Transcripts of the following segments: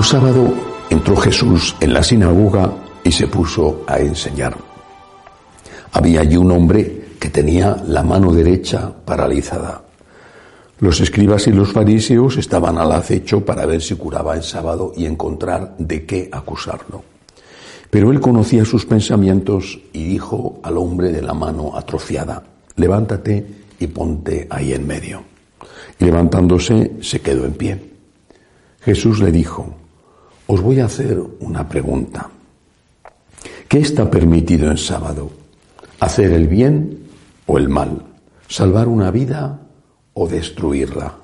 Un sábado entró Jesús en la sinagoga y se puso a enseñar. Había allí un hombre que tenía la mano derecha paralizada. Los escribas y los fariseos estaban al acecho para ver si curaba en sábado y encontrar de qué acusarlo. Pero él conocía sus pensamientos y dijo al hombre de la mano atrofiada, levántate y ponte ahí en medio. Y levantándose se quedó en pie. Jesús le dijo, os voy a hacer una pregunta. ¿Qué está permitido en sábado? ¿Hacer el bien o el mal? ¿Salvar una vida o destruirla?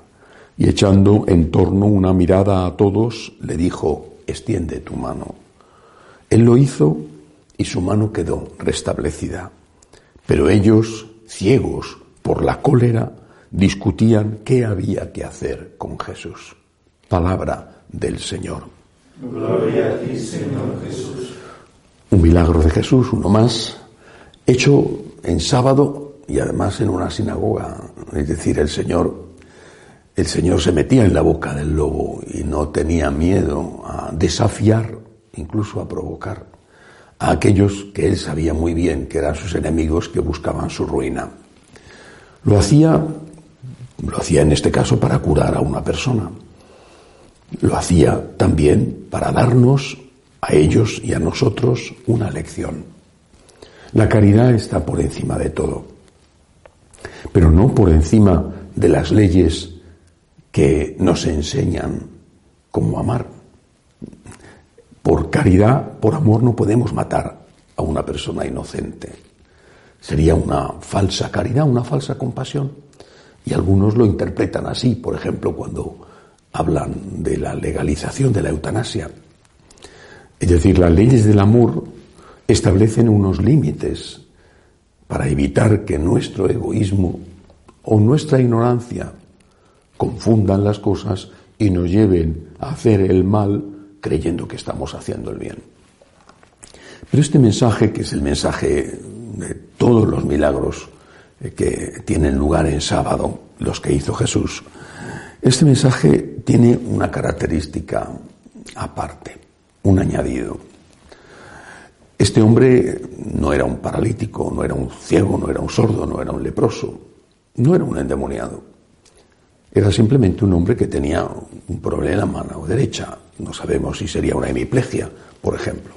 Y echando en torno una mirada a todos, le dijo, extiende tu mano. Él lo hizo y su mano quedó restablecida. Pero ellos, ciegos por la cólera, discutían qué había que hacer con Jesús. Palabra del Señor. Gloria a ti, Señor Jesús. Un milagro de Jesús, uno más, hecho en sábado y además en una sinagoga. Es decir, el Señor, el Señor se metía en la boca del lobo y no tenía miedo a desafiar, incluso a provocar a aquellos que él sabía muy bien que eran sus enemigos que buscaban su ruina. Lo hacía, lo hacía en este caso para curar a una persona lo hacía también para darnos a ellos y a nosotros una lección. La caridad está por encima de todo, pero no por encima de las leyes que nos enseñan cómo amar. Por caridad, por amor, no podemos matar a una persona inocente. Sería una falsa caridad, una falsa compasión. Y algunos lo interpretan así, por ejemplo, cuando hablan de la legalización de la eutanasia. Es decir, las leyes del amor establecen unos límites para evitar que nuestro egoísmo o nuestra ignorancia confundan las cosas y nos lleven a hacer el mal creyendo que estamos haciendo el bien. Pero este mensaje, que es el mensaje de todos los milagros que tienen lugar en sábado, los que hizo Jesús, este mensaje tiene una característica aparte, un añadido. Este hombre no era un paralítico, no era un ciego, no era un sordo, no era un leproso, no era un endemoniado. Era simplemente un hombre que tenía un problema en la mano derecha. No sabemos si sería una hemiplegia, por ejemplo.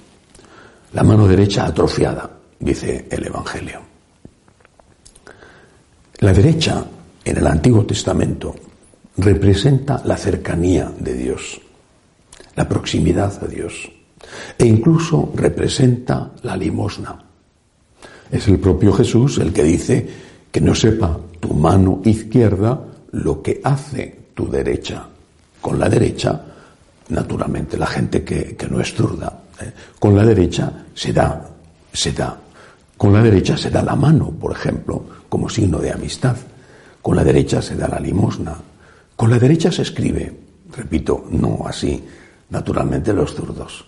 La mano derecha atrofiada, dice el Evangelio. La derecha, en el Antiguo Testamento, representa la cercanía de Dios, la proximidad a Dios e incluso representa la limosna. Es el propio Jesús el que dice que no sepa tu mano izquierda lo que hace tu derecha. Con la derecha, naturalmente, la gente que, no es zurda, ¿eh? con la derecha se da, se da. Con la derecha se da la mano, por ejemplo, como signo de amistad. Con la derecha se da la limosna. Con la derecha se escribe, repito, no así, naturalmente los zurdos,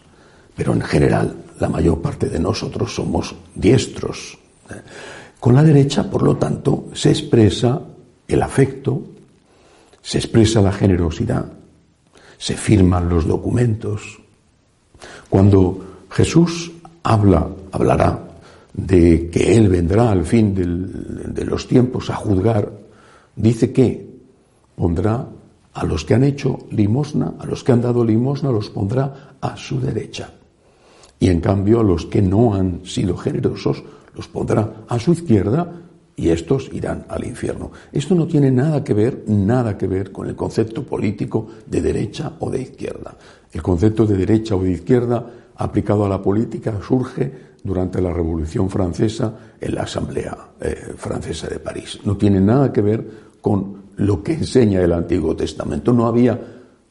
pero en general la mayor parte de nosotros somos diestros. Con la derecha, por lo tanto, se expresa el afecto, se expresa la generosidad, se firman los documentos. Cuando Jesús habla, hablará de que Él vendrá al fin de los tiempos a juzgar, dice que pondrá a los que han hecho limosna, a los que han dado limosna, los pondrá a su derecha. Y en cambio a los que no han sido generosos, los pondrá a su izquierda y estos irán al infierno. Esto no tiene nada que ver, nada que ver con el concepto político de derecha o de izquierda. El concepto de derecha o de izquierda aplicado a la política surge durante la Revolución Francesa en la Asamblea eh, Francesa de París. No tiene nada que ver con lo que enseña el Antiguo Testamento. No había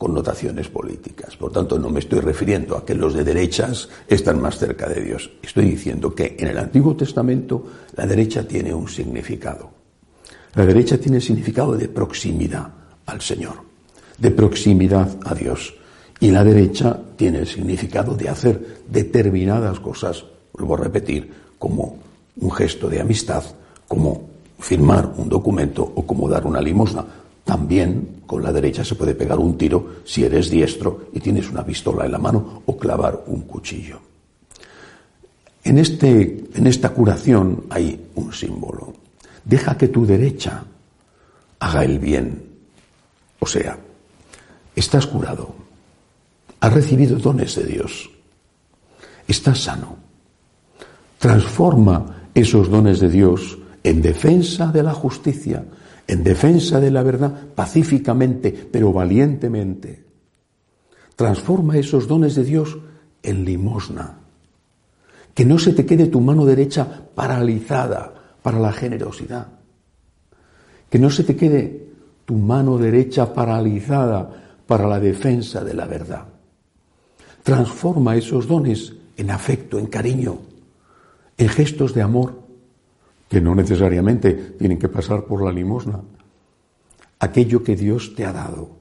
connotaciones políticas. Por tanto, no me estoy refiriendo a que los de derechas están más cerca de Dios. Estoy diciendo que en el Antiguo Testamento la derecha tiene un significado. La derecha tiene significado de proximidad al Señor, de proximidad a Dios. Y la derecha tiene el significado de hacer determinadas cosas, vuelvo a repetir, como un gesto de amistad, como firmar un documento o como dar una limosna. También con la derecha se puede pegar un tiro si eres diestro y tienes una pistola en la mano o clavar un cuchillo. En, este, en esta curación hay un símbolo. Deja que tu derecha haga el bien. O sea, estás curado. Has recibido dones de Dios. Estás sano. Transforma esos dones de Dios en defensa de la justicia, en defensa de la verdad, pacíficamente, pero valientemente. Transforma esos dones de Dios en limosna. Que no se te quede tu mano derecha paralizada para la generosidad. Que no se te quede tu mano derecha paralizada para la defensa de la verdad. Transforma esos dones en afecto, en cariño, en gestos de amor, que no necesariamente tienen que pasar por la limosna. Aquello que Dios te ha dado,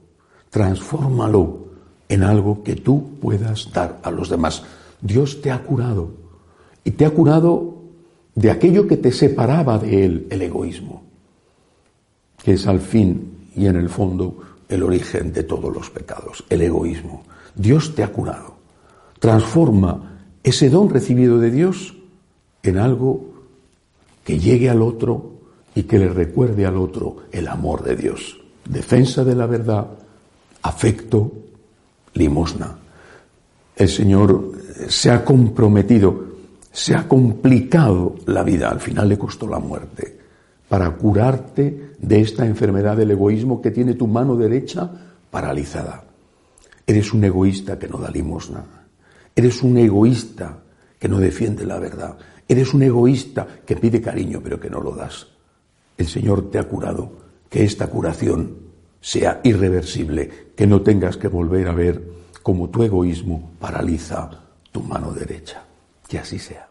transfórmalo en algo que tú puedas dar a los demás. Dios te ha curado y te ha curado de aquello que te separaba de Él, el egoísmo, que es al fin y en el fondo el origen de todos los pecados, el egoísmo. Dios te ha curado. Transforma ese don recibido de Dios en algo que llegue al otro y que le recuerde al otro el amor de Dios. Defensa de la verdad, afecto, limosna. El Señor se ha comprometido, se ha complicado la vida, al final le costó la muerte, para curarte de esta enfermedad del egoísmo que tiene tu mano derecha paralizada. Eres un egoísta que no da limosna. Eres un egoísta que no defiende la verdad. Eres un egoísta que pide cariño pero que no lo das. El Señor te ha curado. Que esta curación sea irreversible, que no tengas que volver a ver cómo tu egoísmo paraliza tu mano derecha. Que así sea.